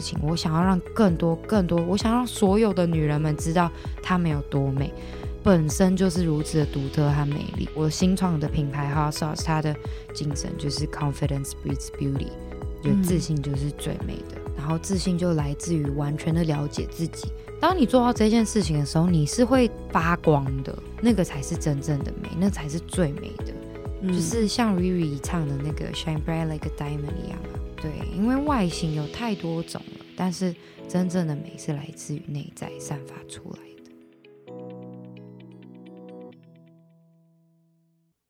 事情，我想要让更多更多，我想让所有的女人们知道她们有多美，本身就是如此的独特和美丽。我新创的品牌 Hot Sauce，它的精神就是 Confidence breeds beauty，就自信就是最美的。嗯、然后自信就来自于完全的了解自己。当你做到这件事情的时候，你是会发光的，那个才是真正的美，那才是最美的。嗯、就是像 Riri 唱的那个 Shine bright like a diamond 一样啊。对，因为外形有太多种了，但是真正的美是来自于内在散发出来的。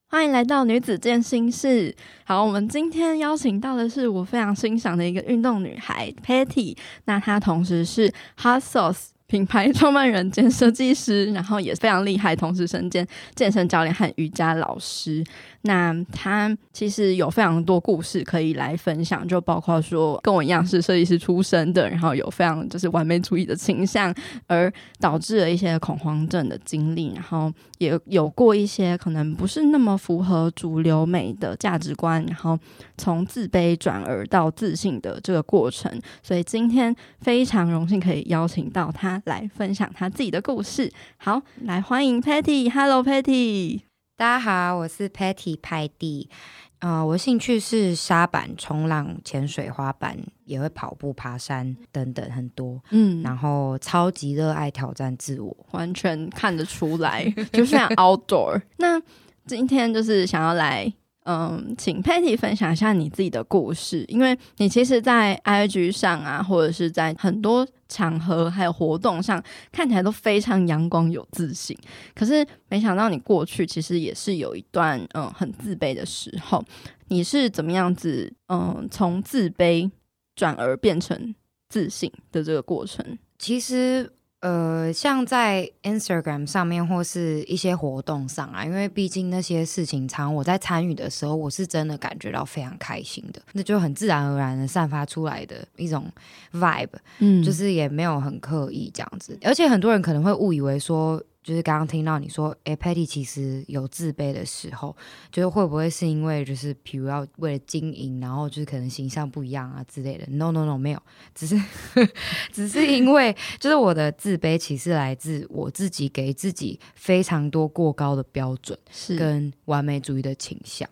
欢迎来到女子健心室。好，我们今天邀请到的是我非常欣赏的一个运动女孩 Patty，那她同时是 Hot Sauce。品牌创办人兼设计师，然后也非常厉害，同时身兼健身教练和瑜伽老师。那他其实有非常多故事可以来分享，就包括说跟我一样是设计师出身的，然后有非常就是完美主义的倾向，而导致了一些恐慌症的经历，然后也有过一些可能不是那么符合主流美的价值观，然后从自卑转而到自信的这个过程。所以今天非常荣幸可以邀请到他。来分享他自己的故事。好，来欢迎 Patty，Hello Patty。大家好，我是 Patty 派蒂。呃，我兴趣是沙板、冲浪、潜水、滑板，也会跑步、爬山等等很多。嗯，然后超级热爱挑战自我，完全看得出来，就像 outdoor。那今天就是想要来。嗯，请 Patty 分享一下你自己的故事，因为你其实，在 IG 上啊，或者是在很多场合还有活动上，看起来都非常阳光有自信。可是，没想到你过去其实也是有一段嗯很自卑的时候。你是怎么样子嗯从自卑转而变成自信的这个过程？其实。呃，像在 Instagram 上面或是一些活动上啊，因为毕竟那些事情，常我在参与的时候，我是真的感觉到非常开心的，那就很自然而然的散发出来的一种 vibe，嗯，就是也没有很刻意这样子，而且很多人可能会误以为说。就是刚刚听到你说，哎，Patty 其实有自卑的时候，就是会不会是因为就是比如要为了经营，然后就是可能形象不一样啊之类的？No No No，没有，只是 只是因为就是我的自卑其实来自我自己给自己非常多过高的标准，是跟完美主义的倾向。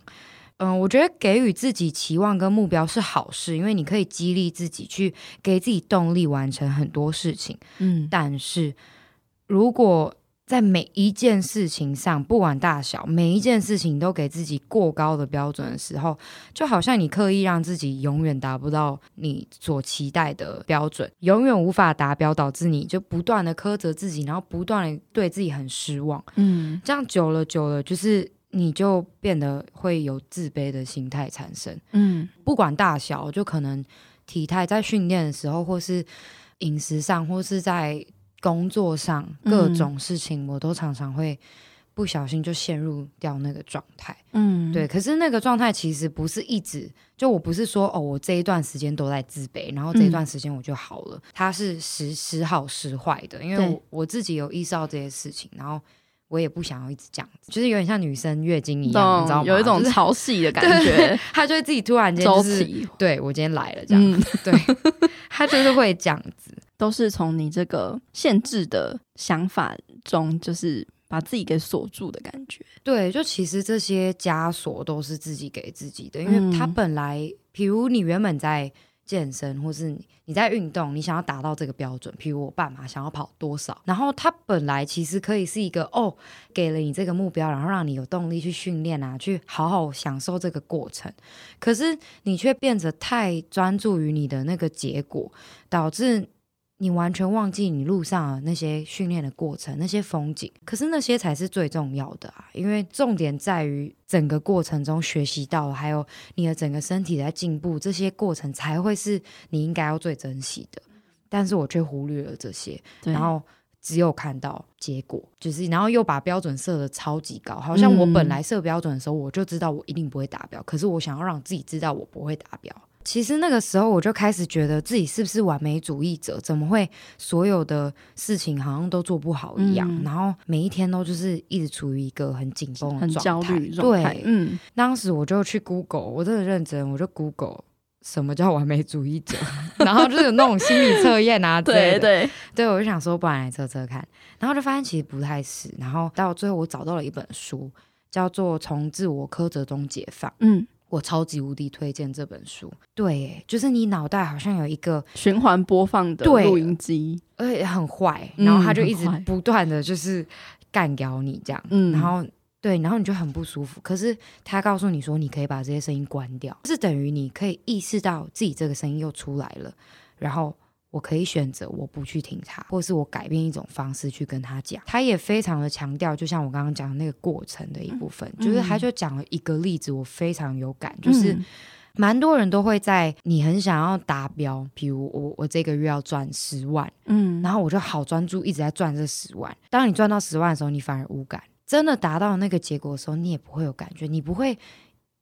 嗯，我觉得给予自己期望跟目标是好事，因为你可以激励自己去给自己动力完成很多事情。嗯，但是如果在每一件事情上，不管大小，每一件事情都给自己过高的标准的时候，就好像你刻意让自己永远达不到你所期待的标准，永远无法达标，导致你就不断的苛责自己，然后不断的对自己很失望。嗯，这样久了久了，就是你就变得会有自卑的心态产生。嗯，不管大小，就可能体态在训练的时候，或是饮食上，或是在。工作上各种事情，我都常常会不小心就陷入掉那个状态。嗯，对。可是那个状态其实不是一直，就我不是说哦，我这一段时间都在自卑，然后这一段时间我就好了。它是时时好时坏的，因为我我自己有意识到这些事情，然后我也不想要一直这样子，就是有点像女生月经一样，你知道吗？有一种潮汐的感 觉，他就会自己突然间就是对我今天来了这样子，对，他就是会这样子。都是从你这个限制的想法中，就是把自己给锁住的感觉。对，就其实这些枷锁都是自己给自己的，因为他本来，嗯、比如你原本在健身，或是你你在运动，你想要达到这个标准，比如我爸妈想要跑多少，然后他本来其实可以是一个哦，给了你这个目标，然后让你有动力去训练啊，去好好享受这个过程。可是你却变得太专注于你的那个结果，导致。你完全忘记你路上的那些训练的过程，那些风景，可是那些才是最重要的啊！因为重点在于整个过程中学习到，还有你的整个身体在进步，这些过程才会是你应该要最珍惜的。但是我却忽略了这些，然后只有看到结果，就是然后又把标准设的超级高，好像我本来设标准的时候，我就知道我一定不会达标，可是我想要让自己知道我不会达标。其实那个时候我就开始觉得自己是不是完美主义者？怎么会所有的事情好像都做不好一样？嗯、然后每一天都就是一直处于一个很紧绷、很焦虑状态。对，嗯，当时我就去 Google，我真的认真，我就 Google 什么叫完美主义者？然后就是有那种心理测验啊。对对对，我就想说，不然来测测看。然后就发现其实不太是。然后到最后，我找到了一本书，叫做《从自我苛责中解放》。嗯，我超级无敌推荐这本书。对，就是你脑袋好像有一个循环播放的录音机，而且很坏，然后它就一直不断的就是干掉你这样。嗯，然后。对，然后你就很不舒服。可是他告诉你说，你可以把这些声音关掉，是等于你可以意识到自己这个声音又出来了。然后我可以选择我不去听他，或是我改变一种方式去跟他讲。他也非常的强调，就像我刚刚讲的那个过程的一部分，嗯、就是他就讲了一个例子，我非常有感，就是蛮多人都会在你很想要达标，比如我我这个月要赚十万，嗯，然后我就好专注一直在赚这十万。当你赚到十万的时候，你反而无感。真的达到那个结果的时候，你也不会有感觉，你不会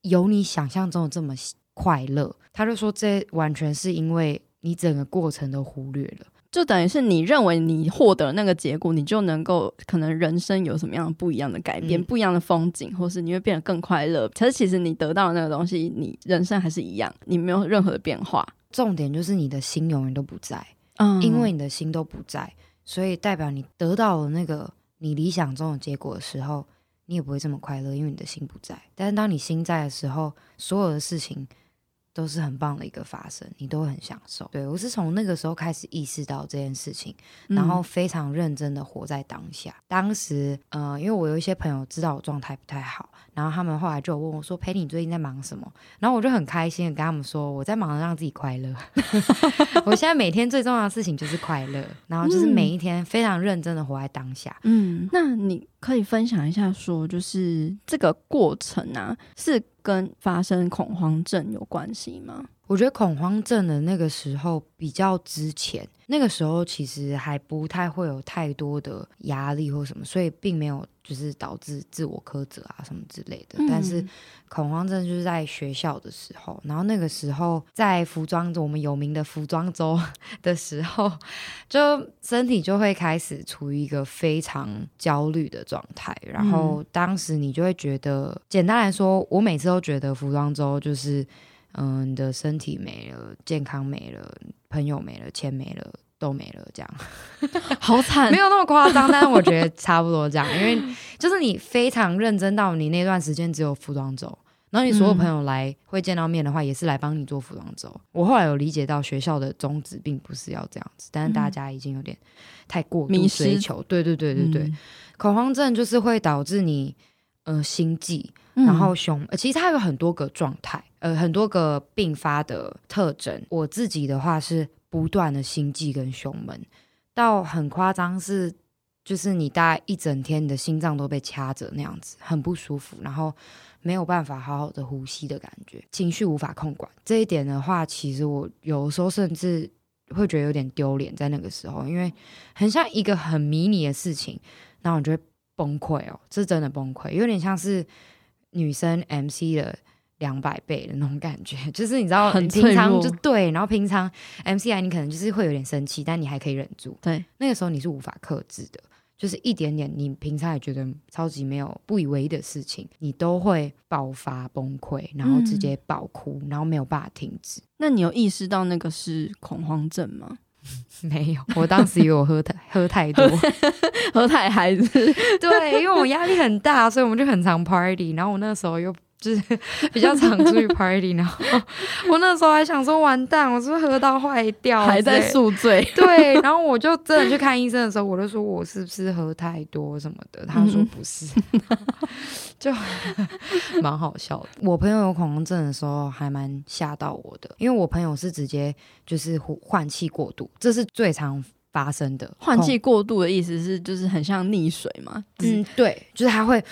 有你想象中的这么快乐。他就说，这完全是因为你整个过程都忽略了，就等于是你认为你获得那个结果，你就能够可能人生有什么样不一样的改变，嗯、不一样的风景，或是你会变得更快乐。可是其实你得到的那个东西，你人生还是一样，你没有任何的变化。重点就是你的心永远都不在，嗯，因为你的心都不在，所以代表你得到了那个。你理想中的结果的时候，你也不会这么快乐，因为你的心不在。但是当你心在的时候，所有的事情都是很棒的一个发生，你都会很享受。对，我是从那个时候开始意识到这件事情，然后非常认真的活在当下。嗯、当时，呃，因为我有一些朋友知道我状态不太好。然后他们后来就问我说：“Patty，你最近在忙什么？”然后我就很开心的跟他们说：“我在忙着让自己快乐。我现在每天最重要的事情就是快乐，然后就是每一天非常认真的活在当下。”嗯，那你可以分享一下说，就是这个过程啊，是跟发生恐慌症有关系吗？我觉得恐慌症的那个时候比较之前，那个时候其实还不太会有太多的压力或什么，所以并没有就是导致自我苛责啊什么之类的。嗯、但是恐慌症就是在学校的时候，然后那个时候在服装我们有名的服装周 的时候，就身体就会开始处于一个非常焦虑的状态。然后当时你就会觉得，简单来说，我每次都觉得服装周就是。嗯，你的身体没了，健康没了，朋友没了，钱没了，都没了，这样。好惨，没有那么夸张，但是我觉得差不多这样，因为 就是你非常认真到你那段时间只有服装周，然后你所有朋友来会见到面的话，也是来帮你做服装周。嗯、我后来有理解到学校的宗旨并不是要这样子，但是大家已经有点太过度追求，对对对对对，嗯、恐慌症就是会导致你呃心悸。然后胸，呃，其实它有很多个状态，呃，很多个并发的特征。我自己的话是不断的心悸跟胸闷，到很夸张是，就是你大概一整天你的心脏都被掐着那样子，很不舒服，然后没有办法好好的呼吸的感觉，情绪无法控管。这一点的话，其实我有时候甚至会觉得有点丢脸，在那个时候，因为很像一个很迷你的事情，然后我就会崩溃哦，这真的崩溃，有点像是。女生 MC 的两百倍的那种感觉，就是你知道，很平常就对，然后平常 MCI，你可能就是会有点生气，但你还可以忍住。对，那个时候你是无法克制的，就是一点点你平常也觉得超级没有不以为意的事情，你都会爆发崩溃，然后直接爆哭，嗯、然后没有办法停止。那你有意识到那个是恐慌症吗？没有，我当时以为我喝太喝太多，喝太嗨子。对，因为我压力很大，所以我们就很常 party。然后我那时候又就是 比较常出去 party，然后我那时候还想说，完蛋，我是不是喝到坏掉，还在宿醉？对，然后我就真的去看医生的时候，我就说我是不是喝太多什么的？他说不是。嗯 就 蛮好笑的。我朋友有恐慌症的时候，还蛮吓到我的，因为我朋友是直接就是换气过度，这是最常发生的。换气过度的意思是，就是很像溺水嘛？嗯，对，就是他会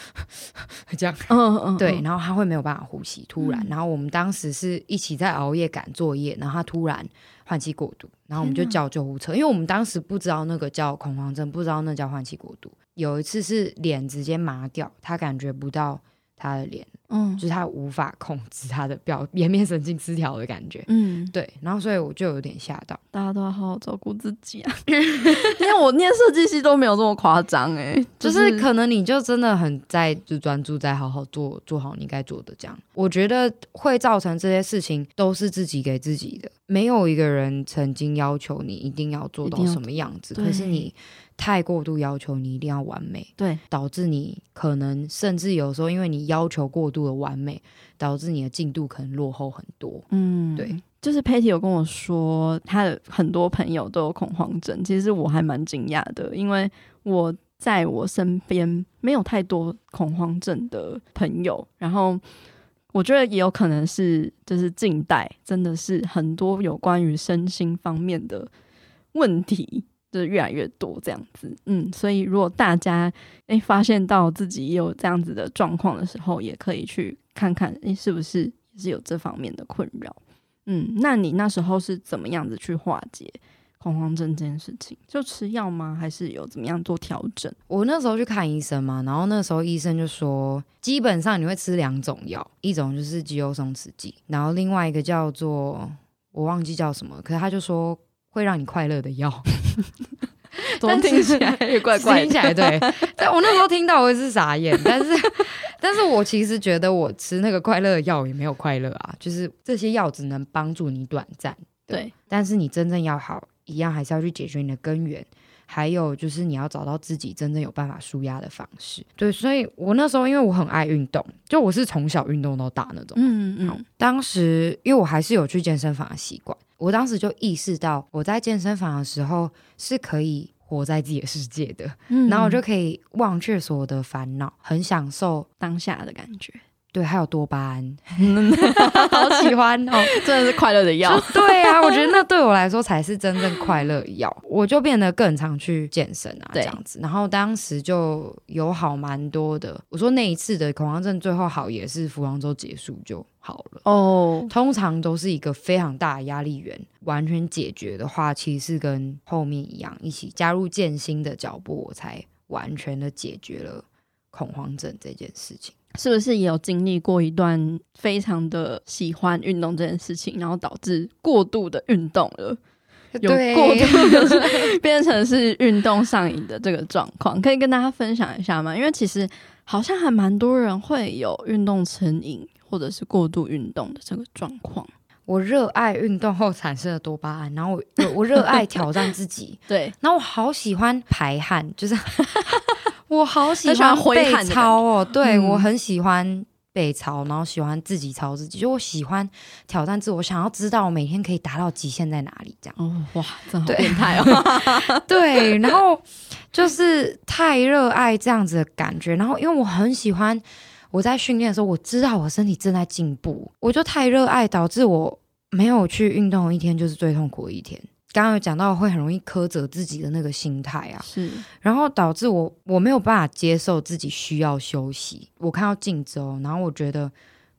这样，嗯嗯，对，然后他会没有办法呼吸，突然。嗯、然后我们当时是一起在熬夜赶作业，然后他突然换气过度，然后我们就叫救护车，因为我们当时不知道那个叫恐慌症，不知道那叫换气过度。有一次是脸直接麻掉，他感觉不到他的脸，嗯，就是他无法控制他的表颜面神经失调的感觉，嗯，对，然后所以我就有点吓到。大家都要好好照顾自己啊，因为我念设计系都没有这么夸张哎，就是可能你就真的很在就专注在好好做做好你该做的这样。我觉得会造成这些事情都是自己给自己的，没有一个人曾经要求你一定要做到什么样子，可是你。太过度要求你一定要完美，对，导致你可能甚至有时候因为你要求过度的完美，导致你的进度可能落后很多。嗯，对，就是 Patty 有跟我说，他的很多朋友都有恐慌症，其实我还蛮惊讶的，因为我在我身边没有太多恐慌症的朋友，然后我觉得也有可能是就是近代真的是很多有关于身心方面的问题。是越来越多这样子，嗯，所以如果大家诶发现到自己有这样子的状况的时候，也可以去看看，诶是不是也是有这方面的困扰，嗯，那你那时候是怎么样子去化解恐慌症这件事情？就吃药吗？还是有怎么样做调整？我那时候去看医生嘛，然后那时候医生就说，基本上你会吃两种药，一种就是肌肉松弛剂，然后另外一个叫做我忘记叫什么，可是他就说。会让你快乐的药，怎么听起来也怪怪的？听起来对，但我那时候听到我也是傻眼。但是，但是我其实觉得我吃那个快乐的药也没有快乐啊，就是这些药只能帮助你短暂。对，对，但是你真正要好，一样还是要去解决你的根源。还有就是你要找到自己真正有办法舒压的方式。对，所以我那时候因为我很爱运动，就我是从小运动到大那种。嗯嗯。当时因为我还是有去健身房的习惯。我当时就意识到，我在健身房的时候是可以活在自己的世界的，嗯，然后我就可以忘却所有的烦恼，很享受当下的感觉。对，还有多巴胺，好喜欢哦，真的是快乐的药。对啊，我觉得那对我来说才是真正快乐药。我就变得更常去健身啊，这样子。然后当时就有好蛮多的。我说那一次的恐慌症最后好也是服装周结束就好了哦。通常都是一个非常大的压力源，完全解决的话，其实是跟后面一样，一起加入健心的脚步，我才完全的解决了恐慌症这件事情。是不是也有经历过一段非常的喜欢运动这件事情，然后导致过度的运动了，有过度的变成是运动上瘾的这个状况，可以跟大家分享一下吗？因为其实好像还蛮多人会有运动成瘾或者是过度运动的这个状况。我热爱运动后产生的多巴胺，然后我我热爱挑战自己，对，然后我好喜欢排汗，就是。我好喜欢背操哦，对、嗯、我很喜欢背操，然后喜欢自己操自己，就我喜欢挑战自我，想要知道我每天可以达到极限在哪里，这样。哦，哇，真好变态哦。对，然后就是太热爱这样子的感觉，然后因为我很喜欢我在训练的时候，我知道我身体正在进步，我就太热爱，导致我没有去运动一天就是最痛苦的一天。刚刚有讲到会很容易苛责自己的那个心态啊，是，然后导致我我没有办法接受自己需要休息。我看到镜子哦，然后我觉得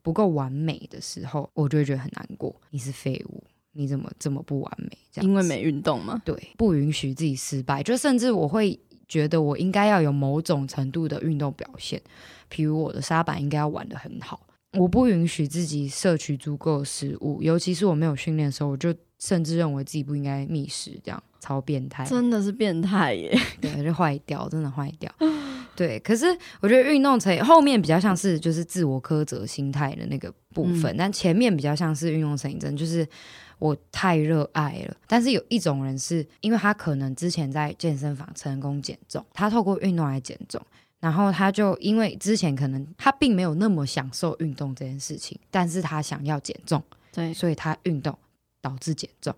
不够完美的时候，我就会觉得很难过。你是废物，你怎么这么不完美？这样，因为没运动吗？对，不允许自己失败，就甚至我会觉得我应该要有某种程度的运动表现，譬如我的沙板应该要玩得很好。我不允许自己摄取足够的食物，尤其是我没有训练的时候，我就。甚至认为自己不应该觅食，这样超变态，真的是变态耶！对，就坏掉，真的坏掉。对，可是我觉得运动成瘾后面比较像是就是自我苛责心态的那个部分，嗯，但前面比较像是运动成瘾症，就是我太热爱了。但是有一种人是因为他可能之前在健身房成功减重，他透过运动来减重，然后他就因为之前可能他并没有那么享受运动这件事情，但是他想要减重，对，所以他运动。导致减重，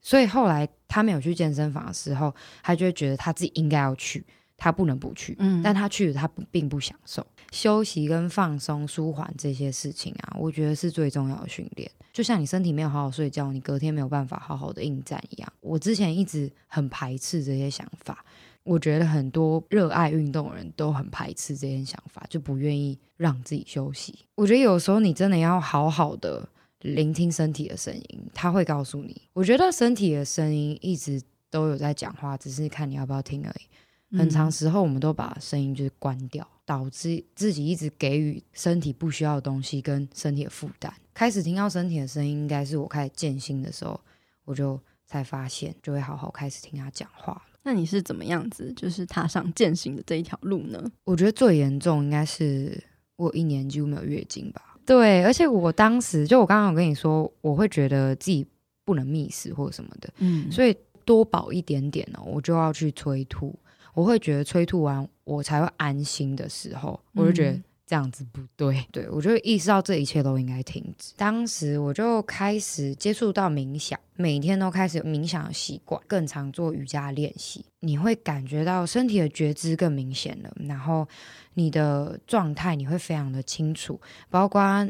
所以后来他没有去健身房的时候，他就会觉得他自己应该要去，他不能不去。嗯，但他去了，他并不享受休息跟放松、舒缓这些事情啊，我觉得是最重要的训练。就像你身体没有好好睡觉，你隔天没有办法好好的应战一样。我之前一直很排斥这些想法，我觉得很多热爱运动的人都很排斥这些想法，就不愿意让自己休息。我觉得有时候你真的要好好的。聆听身体的声音，他会告诉你。我觉得身体的声音一直都有在讲话，只是看你要不要听而已。很长时候我们都把声音就是关掉，导致自己一直给予身体不需要的东西跟身体的负担。开始听到身体的声音，应该是我开始践行的时候，我就才发现，就会好好开始听他讲话。那你是怎么样子，就是踏上践行的这一条路呢？我觉得最严重应该是我一年几乎没有月经吧。对，而且我当时就我刚刚有跟你说，我会觉得自己不能觅食或者什么的，嗯，所以多饱一点点哦，我就要去催吐。我会觉得催吐完我才会安心的时候，我就觉得这样子不对，对，我就意识到这一切都应该停止。当时我就开始接触到冥想，每天都开始有冥想的习惯，更常做瑜伽练习。你会感觉到身体的觉知更明显了，然后你的状态你会非常的清楚，包括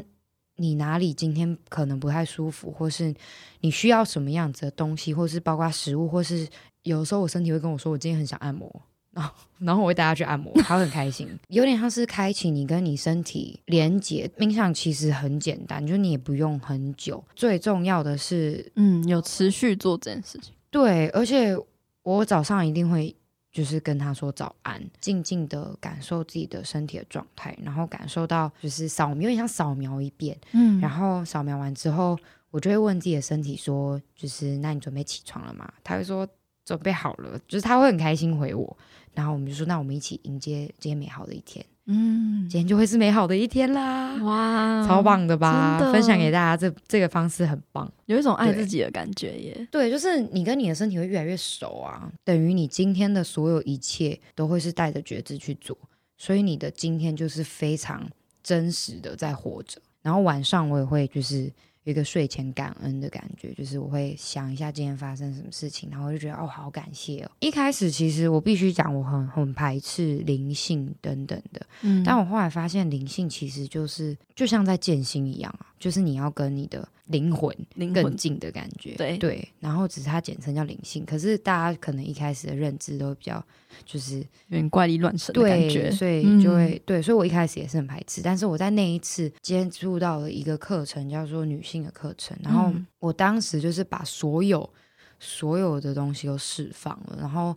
你哪里今天可能不太舒服，或是你需要什么样子的东西，或是包括食物，或是有时候我身体会跟我说，我今天很想按摩。然后，然后我会带他去按摩，他会很开心，有点像是开启你跟你身体连接。冥想其实很简单，就你也不用很久。最重要的是，嗯，有持续做这件事情。对，而且我早上一定会就是跟他说早安，静静的感受自己的身体的状态，然后感受到就是扫描，有点像扫描一遍。嗯，然后扫描完之后，我就会问自己的身体说，就是那你准备起床了吗？他会说准备好了，就是他会很开心回我。然后我们就说，那我们一起迎接今天美好的一天。嗯，今天就会是美好的一天啦！哇，超棒的吧？分享给大家，这这个方式很棒，有一种爱自己的感觉耶。对，就是你跟你的身体会越来越熟啊，等于你今天的所有一切都会是带着觉知去做，所以你的今天就是非常真实的在活着。然后晚上我也会就是。有一个睡前感恩的感觉，就是我会想一下今天发生什么事情，然后我就觉得哦，好感谢哦。一开始其实我必须讲，我很很排斥灵性等等的，嗯，但我后来发现灵性其实就是就像在建心一样啊，就是你要跟你的。灵魂更近的感觉，对。对，然后只是它简称叫灵性，可是大家可能一开始的认知都比较就是有点怪力乱神的感觉，所以就会、嗯、对，所以我一开始也是很排斥，但是我在那一次接触到了一个课程，叫做女性的课程，然后我当时就是把所有所有的东西都释放了，然后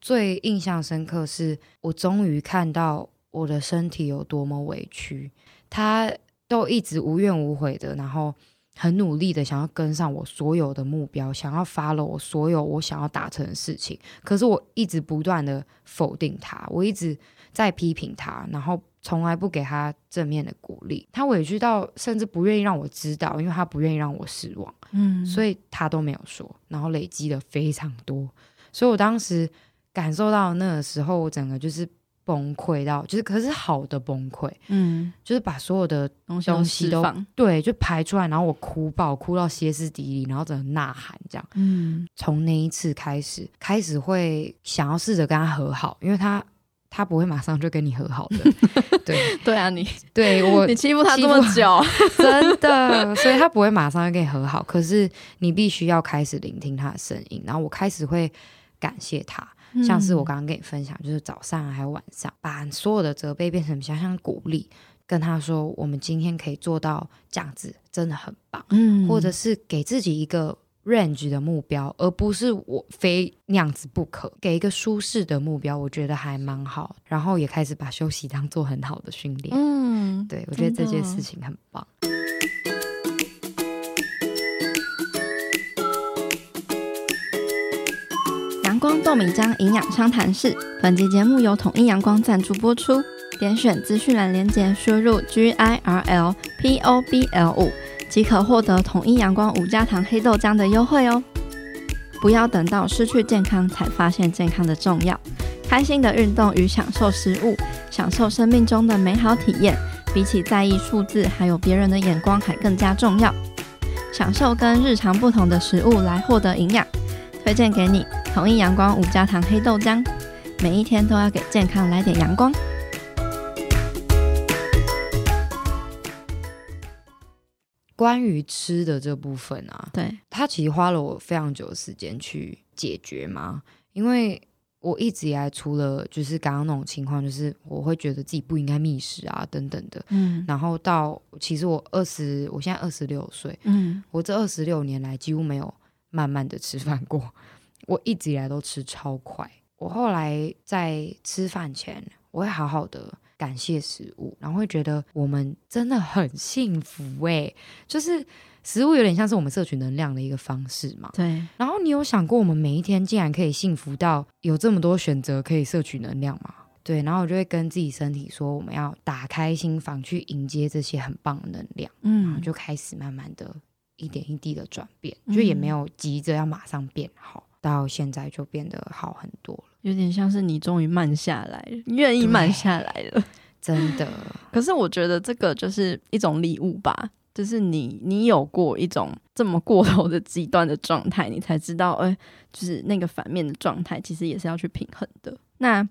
最印象深刻是我终于看到我的身体有多么委屈，他都一直无怨无悔的，然后。很努力的想要跟上我所有的目标，想要 follow 我所有我想要达成的事情，可是我一直不断的否定他，我一直在批评他，然后从来不给他正面的鼓励。他委屈到甚至不愿意让我知道，因为他不愿意让我失望，嗯，所以他都没有说，然后累积了非常多，所以我当时感受到那个时候，我整个就是。崩溃到就是，可是好的崩溃，嗯，就是把所有的东西都，对，就排出来，然后我哭爆，哭到歇斯底里，然后整个呐喊这样，嗯，从那一次开始，开始会想要试着跟他和好，因为他他不会马上就跟你和好的，对。对啊，你对我 你欺负他这么久，真的，所以他不会马上就跟你和好，可是你必须要开始聆听他的声音，然后我开始会感谢他。像是我刚刚跟你分享，就是早上还有晚上，把所有的责备变成想想鼓励，跟他说，我们今天可以做到这样子，真的很棒。嗯，或者是给自己一个 range 的目标，而不是我非那样子不可，给一个舒适的目标，我觉得还蛮好。然后也开始把休息当做很好的训练。嗯，对，我觉得这件事情很棒。光豆米浆营养商谈室，本集节目由统一阳光赞助播出。点选资讯栏连接，输入 G I R L P O B L 五，即可获得统一阳光无加糖黑豆浆的优惠哦。不要等到失去健康才发现健康的重要，开心的运动与享受食物，享受生命中的美好体验，比起在意数字还有别人的眼光还更加重要。享受跟日常不同的食物来获得营养。推荐给你统一阳光无加糖黑豆浆，每一天都要给健康来点阳光。关于吃的这部分啊，对，它其实花了我非常久的时间去解决嘛，因为我一直以来除了就是刚刚那种情况，就是我会觉得自己不应该觅食啊等等的，嗯，然后到其实我二十，我现在二十六岁，嗯，我这二十六年来几乎没有。慢慢的吃饭过，我一直以来都吃超快，我后来在吃饭前，我会好好的感谢食物，然后会觉得我们真的很幸福诶，就是食物有点像是我们摄取能量的一个方式嘛。对。然后你有想过，我们每一天竟然可以幸福到有这么多选择可以摄取能量吗？对。然后我就会跟自己身体说，我们要打开心房去迎接这些很棒的能量。嗯。然后就开始慢慢的一点一滴的转变，就也没有急着要马上变好。到现在就变得好很多了，有点像是你终于慢下来了，愿意慢下来了，真的。可是我觉得这个就是一种礼物吧，就是你你有过一种这么过头的极端的状态，你才知道，哎、欸，就是那个反面的状态，其实也是要去平衡的。那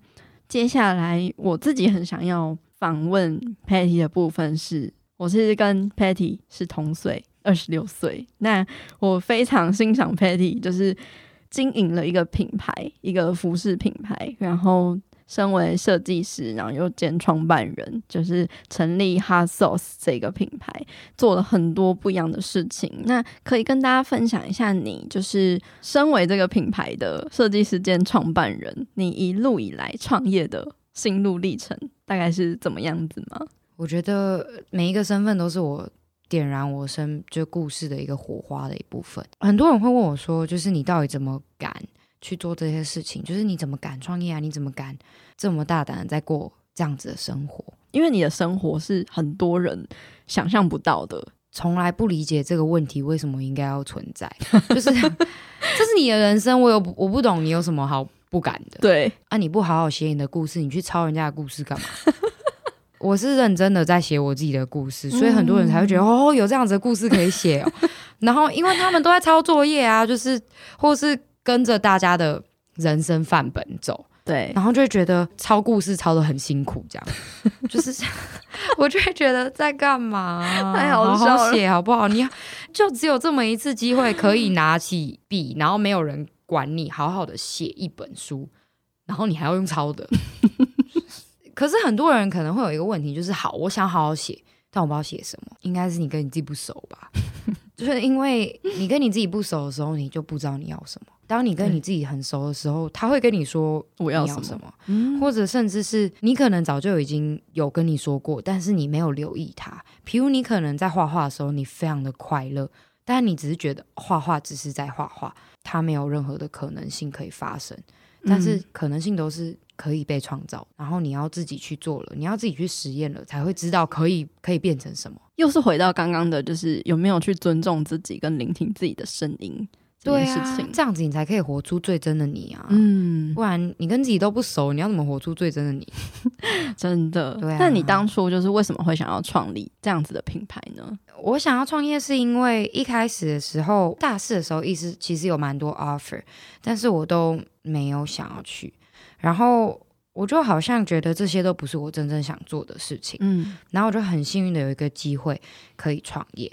接下来我自己很想要访问 Patty 的部分是，我其实跟 Patty 是同岁，二十六岁。那我非常欣赏 Patty，就是。经营了一个品牌，一个服饰品牌，然后身为设计师，然后又兼创办人，就是成立 Hot Sauce 这个品牌，做了很多不一样的事情。那可以跟大家分享一下你，你就是身为这个品牌的设计师兼创办人，你一路以来创业的心路历程大概是怎么样子吗？我觉得每一个身份都是我。点燃我生就故事的一个火花的一部分。很多人会问我说：“就是你到底怎么敢去做这些事情？就是你怎么敢创业啊？你怎么敢这么大胆的在过这样子的生活？因为你的生活是很多人想象不到的。从来不理解这个问题为什么应该要存在，就是这是你的人生，我有我不懂你有什么好不敢的？对啊，你不好好写你的故事，你去抄人家的故事干嘛？”我是认真的在写我自己的故事，所以很多人才会觉得、嗯、哦，有这样子的故事可以写哦。然后，因为他们都在抄作业啊，就是或是跟着大家的人生范本走，对，然后就会觉得抄故事抄的很辛苦，这样就是 我就会觉得在干嘛？好好写好不好？你就只有这么一次机会，可以拿起笔，然后没有人管你，好好的写一本书，然后你还要用抄的。可是很多人可能会有一个问题，就是好，我想好好写，但我不知道写什么。应该是你跟你自己不熟吧？就是因为你跟你自己不熟的时候，你就不知道你要什么。当你跟你自己很熟的时候，他会跟你说我要什么，什么嗯、或者甚至是你可能早就已经有跟你说过，但是你没有留意他。譬如你可能在画画的时候，你非常的快乐，但你只是觉得画画只是在画画，它没有任何的可能性可以发生。但是可能性都是。可以被创造，然后你要自己去做了，你要自己去实验了，才会知道可以可以变成什么。又是回到刚刚的，就是有没有去尊重自己跟聆听自己的声音这件事情。对啊，这样子你才可以活出最真的你啊！嗯，不然你跟自己都不熟，你要怎么活出最真的你？真的。对啊。那你当初就是为什么会想要创立这样子的品牌呢？我想要创业是因为一开始的时候，大四的时候，意思其实有蛮多 offer，但是我都没有想要去。然后我就好像觉得这些都不是我真正想做的事情，嗯，然后我就很幸运的有一个机会可以创业。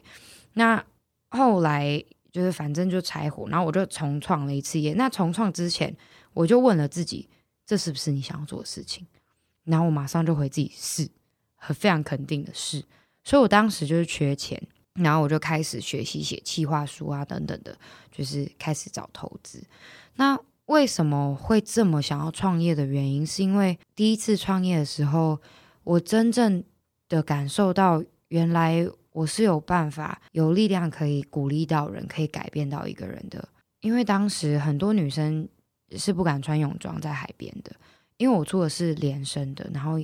那后来就是反正就柴火，然后我就重创了一次业。那重创之前，我就问了自己，这是不是你想要做的事情？然后我马上就回自己是，很非常肯定的是。所以我当时就是缺钱，然后我就开始学习写企划书啊等等的，就是开始找投资。那为什么会这么想要创业的原因，是因为第一次创业的时候，我真正的感受到，原来我是有办法、有力量可以鼓励到人，可以改变到一个人的。因为当时很多女生是不敢穿泳装在海边的，因为我做的是连身的，然后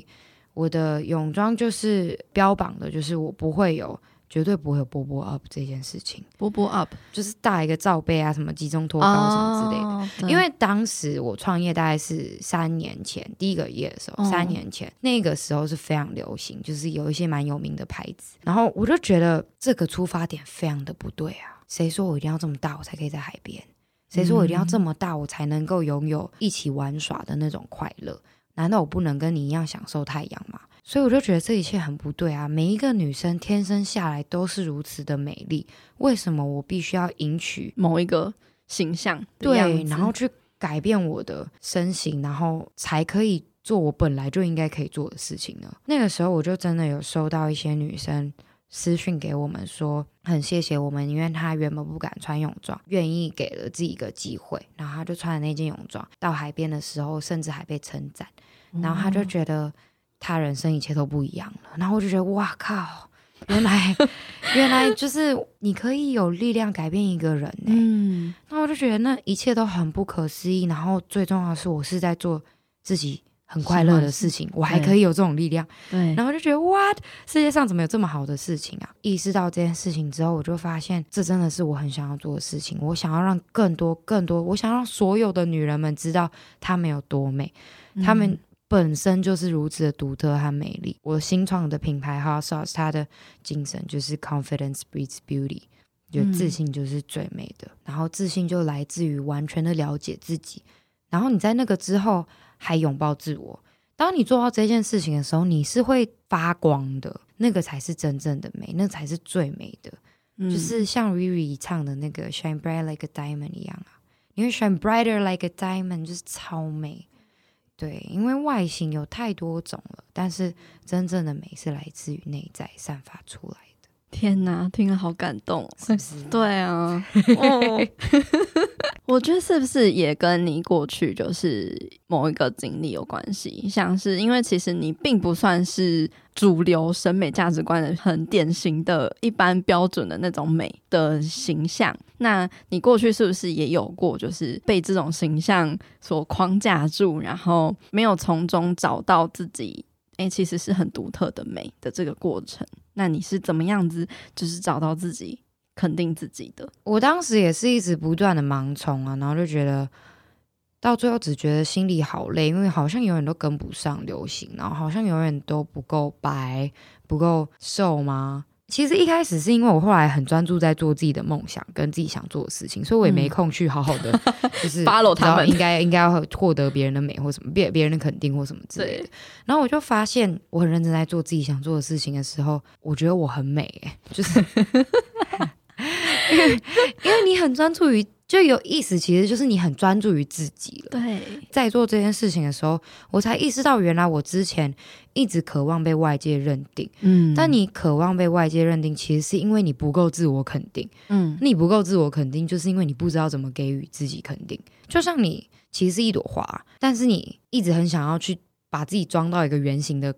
我的泳装就是标榜的，就是我不会有。绝对不会有波波 up 这件事情，波波 up 就是大一个罩杯啊，什么集中托高什么之类的。Oh, 因为当时我创业大概是三年前第一个月的时候，oh. 三年前那个时候是非常流行，就是有一些蛮有名的牌子。然后我就觉得这个出发点非常的不对啊！谁说我一定要这么大我才可以在海边？谁说我一定要这么大我才能够拥有一起玩耍的那种快乐？难道我不能跟你一样享受太阳吗？所以我就觉得这一切很不对啊！每一个女生天生下来都是如此的美丽，为什么我必须要迎娶某一个形象？对，然后去改变我的身形，然后才可以做我本来就应该可以做的事情呢？那个时候我就真的有收到一些女生私讯给我们说很谢谢我们，因为她原本不敢穿泳装，愿意给了自己一个机会，然后她就穿了那件泳装到海边的时候，甚至还被称赞，然后她就觉得他人生一切都不一样了，然后我就觉得哇靠，原来 原来就是你可以有力量改变一个人呢，嗯，那我就觉得那一切都很不可思议，然后最重要的是我是在做自己。很快乐的事情，我还可以有这种力量，对，然后就觉得哇，世界上怎么有这么好的事情啊？意识到这件事情之后，我就发现这真的是我很想要做的事情。我想要让更多、更多，我想让所有的女人们知道她们有多美，她们本身就是如此的独特和美丽。我新创的品牌 Hot Sauce，它的精神就是 Confidence breeds beauty，就自信就是最美的。然后自信就来自于完全的了解自己。然后你在那个之后。还拥抱自我。当你做到这件事情的时候，你是会发光的，那个才是真正的美，那才是最美的。嗯、就是像 Riri 唱的那个 Shine bright like a diamond 一样啊，因为 Shine brighter like a diamond 就是超美。对，因为外形有太多种了，但是真正的美是来自于内在散发出来。天哪，听了好感动，是不是？对啊，哦，我觉得是不是也跟你过去就是某一个经历有关系？像是因为其实你并不算是主流审美价值观的很典型的一般标准的那种美的形象，那你过去是不是也有过就是被这种形象所框架住，然后没有从中找到自己？哎，其实是很独特的美的这个过程。那你是怎么样子，就是找到自己、肯定自己的？我当时也是一直不断的盲从啊，然后就觉得到最后只觉得心里好累，因为好像永远都跟不上流行，然后好像永远都不够白、不够瘦吗？其实一开始是因为我后来很专注在做自己的梦想跟自己想做的事情，所以我也没空去好好的 就是 follow 他们，应该应该要获得别人的美或什么别别人的肯定或什么之类的。然后我就发现我很认真在做自己想做的事情的时候，我觉得我很美，欸，就是 因为因为你很专注于。就有意思，其实就是你很专注于自己了。对，在做这件事情的时候，我才意识到，原来我之前一直渴望被外界认定。嗯，但你渴望被外界认定，其实是因为你不够自我肯定。嗯，你不够自我肯定，就是因为你不知道怎么给予自己肯定。就像你其实是一朵花，但是你一直很想要去把自己装到一个圆形的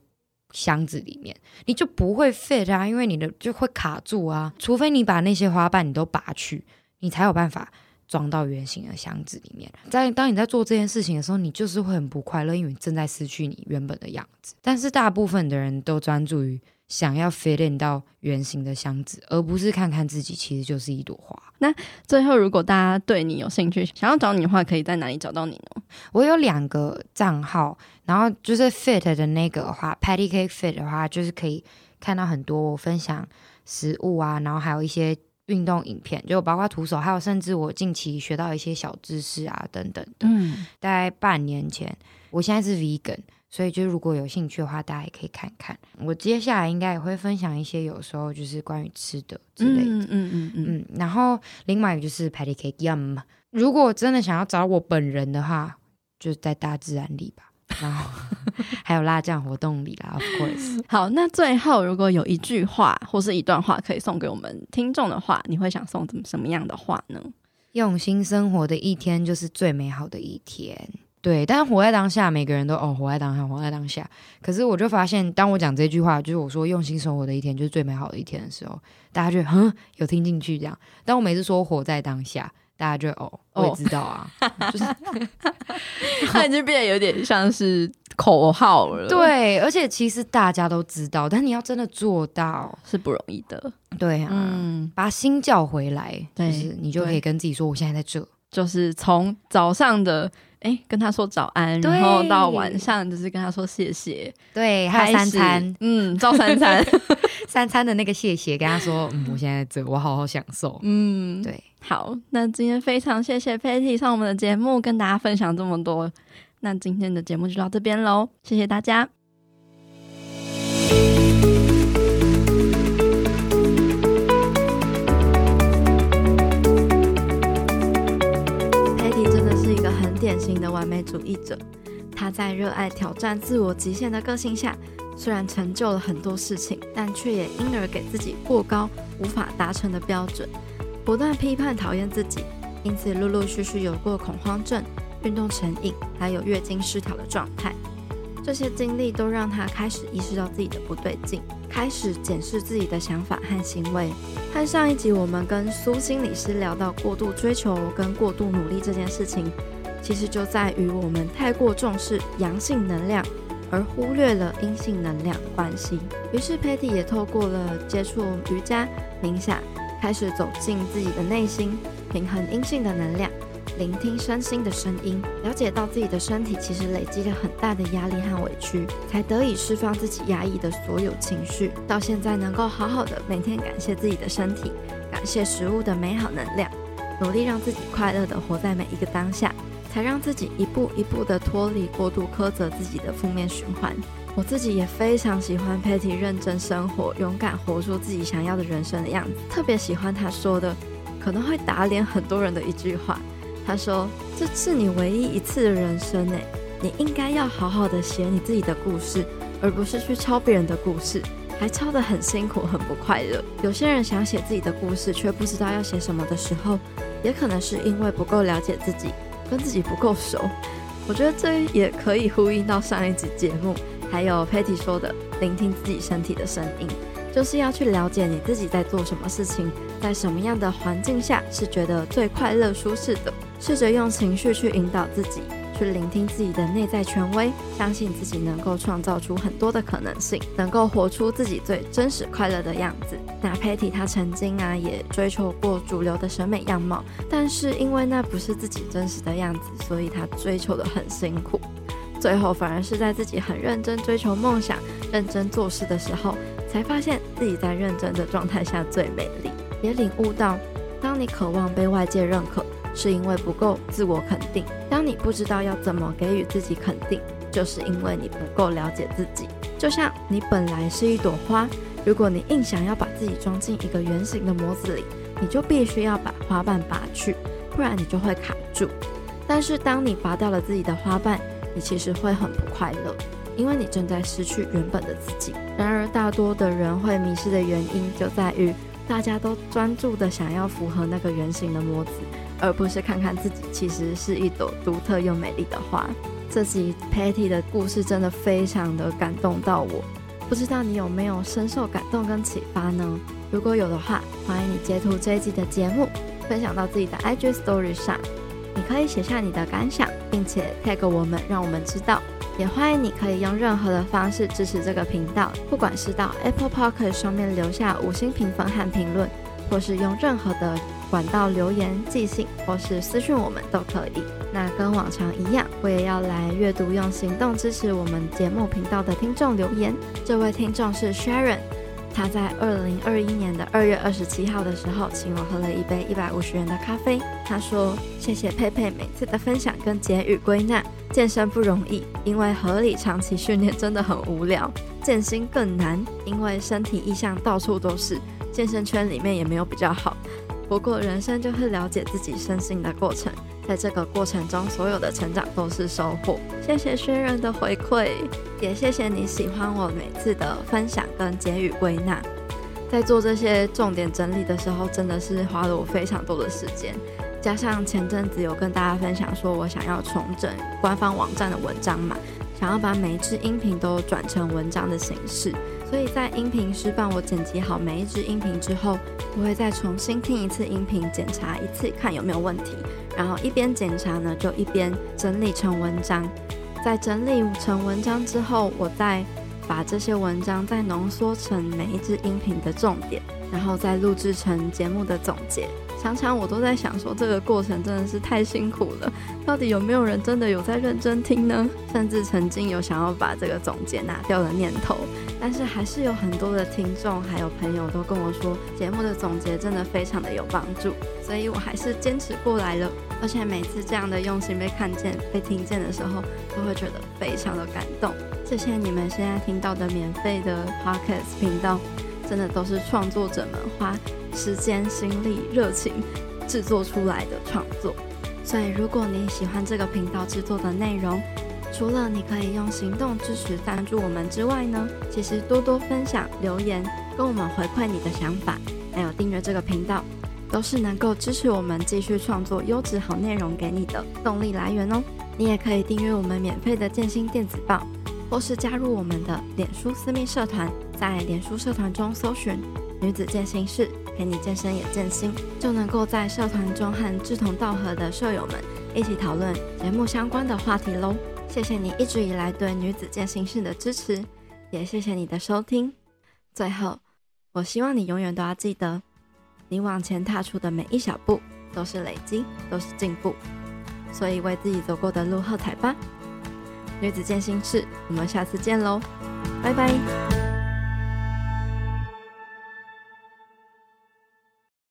箱子里面，你就不会 fit 啊，因为你的就会卡住啊。除非你把那些花瓣你都拔去，你才有办法。装到圆形的箱子里面，在当你在做这件事情的时候，你就是会很不快乐，因为你正在失去你原本的样子。但是大部分的人都专注于想要 fit in 到圆形的箱子，而不是看看自己其实就是一朵花。那最后，如果大家对你有兴趣，想要找你的话，可以在哪里找到你呢？我有两个账号，然后就是 fit 的那个的话，Patty Cake Fit 的话，就是可以看到很多我分享食物啊，然后还有一些。运动影片，就包括徒手，还有甚至我近期学到一些小知识啊，等等的。嗯，大概半年前，我现在是 vegan，所以就如果有兴趣的话，大家也可以看看。我接下来应该也会分享一些有时候就是关于吃的之类的。嗯嗯嗯嗯，嗯。然后另外一个就是 Patty Cake Yum。如果真的想要找我本人的话，就在大自然里吧。然后还有辣酱活动里啦，of course。好，那最后如果有一句话或是一段话可以送给我们听众的话，你会想送怎么什么样的话呢？用心生活的一天就是最美好的一天。对，但是活在当下，每个人都哦，活在当下，活在当下。可是我就发现，当我讲这句话，就是我说用心生活的一天就是最美好的一天的时候，大家就哼有听进去这样。但我每次说活在当下。大家就哦，我也知道啊，哦、就是它已经变得有点像是口号了。对，而且其实大家都知道，但你要真的做到。是不容易的。对啊，嗯，把心叫回来，对就是你就可以跟自己说，我现在在这，就是从早上的哎跟他说早安，然后到晚上就是跟他说谢谢，对，还有三餐，嗯，照三餐，三餐的那个谢谢，跟他说，嗯，我现在在这，我好好享受，嗯，对。好，那今天非常谢谢 Patty 上我们的节目，跟大家分享这么多。那今天的节目就到这边喽，谢谢大家。Patty 真的是一个很典型的完美主义者，她在热爱挑战自我极限的个性下，虽然成就了很多事情，但却也因而给自己过高、无法达成的标准，不断批判、讨厌自己，因此陆陆续续有过恐慌症、运动成瘾，还有月经失调的状态。这些经历都让他开始意识到自己的不对劲，开始检视自己的想法和行为。和上一集我们跟苏心理师聊到过度追求跟过度努力这件事情，其实就在于我们太过重视阳性能量，而忽略了阴性能量的关系。于是 Patty 也透过了接触瑜伽、冥想，开始走进自己的内心，平衡阴性的能量。聆听身心的声音，了解到自己的身体其实累积了很大的压力和委屈，才得以释放自己压抑的所有情绪。到现在能够好好的每天感谢自己的身体，感谢食物的美好能量，努力让自己快乐的活在每一个当下，才让自己一步一步的脱离过度苛责自己的负面循环。我自己也非常喜欢 Patty 认真生活、勇敢活出自己想要的人生的样子，特别喜欢她说的可能会打脸很多人的一句话。他说：“这是你唯一一次的人生诶，你应该要好好的写你自己的故事，而不是去抄别人的故事，还抄得很辛苦，很不快乐。有些人想写自己的故事，却不知道要写什么的时候，也可能是因为不够了解自己，跟自己不够熟。我觉得这也可以呼应到上一集节目，还有 Patty 说的，聆听自己身体的声音。”就是要去了解你自己在做什么事情，在什么样的环境下是觉得最快乐舒适的，试着用情绪去引导自己，去聆听自己的内在权威，相信自己能够创造出很多的可能性，能够活出自己最真实快乐的样子。那 Patty 她曾经啊也追求过主流的审美样貌，但是因为那不是自己真实的样子，所以她追求得很辛苦，最后反而是在自己很认真追求梦想、认真做事的时候。才发现自己在认真的状态下最美丽，也领悟到，当你渴望被外界认可，是因为不够自我肯定；当你不知道要怎么给予自己肯定，就是因为你不够了解自己。就像你本来是一朵花，如果你硬想要把自己装进一个圆形的模子里，你就必须要把花瓣拔去，不然你就会卡住。但是当你拔掉了自己的花瓣，你其实会很不快乐。因为你正在失去原本的自己。然而，大多的人会迷失的原因就在于，大家都专注的想要符合那个圆形的模子，而不是看看自己其实是一朵独特又美丽的花。这集 Patty 的故事真的非常的感动到我，不知道你有没有深受感动跟启发呢？如果有的话，欢迎你截图这一集的节目，分享到自己的 IG Story 上。你可以写下你的感想，并且 tag 我们，让我们知道。也欢迎你可以用任何的方式支持这个频道，不管是到 Apple Podcast 上面留下五星评分和评论，或是用任何的管道留言、寄信，或是私讯我们都可以。那跟往常一样，我也要来阅读用行动支持我们节目频道的听众留言。这位听众是 Sharon。他在二零二一年的二月二十七号的时候，请我喝了一杯一百五十元的咖啡。他说：“谢谢佩佩每次的分享跟结语归纳。健身不容易，因为合理长期训练真的很无聊；健身更难，因为身体意向到处都是，健身圈里面也没有比较好。不过人生就是了解自己身心的过程。”在这个过程中，所有的成长都是收获。谢谢薛仁的回馈，也谢谢你喜欢我每次的分享跟结语归纳。在做这些重点整理的时候，真的是花了我非常多的时间。加上前阵子有跟大家分享说，我想要重整官方网站的文章嘛，想要把每一支音频都转成文章的形式。所以在音频师帮我剪辑好每一支音频之后，我会再重新听一次音频，检查一次，看有没有问题。然后一边检查呢，就一边整理成文章。在整理成文章之后，我再把这些文章再浓缩成每一支音频的重点，然后再录制成节目的总结。常常我都在想说，这个过程真的是太辛苦了，到底有没有人真的有在认真听呢？甚至曾经有想要把这个总结拿掉的念头。但是还是有很多的听众还有朋友都跟我说，节目的总结真的非常的有帮助，所以我还是坚持过来了。而且每次这样的用心被看见、被听见的时候，都会觉得非常的感动。这些你们现在听到的免费的 Podcast 频道，真的都是创作者们花时间、心力、热情制作出来的创作。所以如果你喜欢这个频道制作的内容，除了你可以用行动支持赞助我们之外呢，其实多多分享、留言，跟我们回馈你的想法，还有订阅这个频道，都是能够支持我们继续创作优质好内容给你的动力来源哦。你也可以订阅我们免费的健心电子报，或是加入我们的脸书私密社团，在脸书社团中搜寻“女子健心室”，陪你健身也健心，就能够在社团中和志同道合的舍友们一起讨论节目相关的话题喽。谢谢你一直以来对女子健心室的支持，也谢谢你的收听。最后，我希望你永远都要记得，你往前踏出的每一小步都是累积，都是进步。所以为自己走过的路喝彩吧！女子健心室，我们下次见喽，拜拜。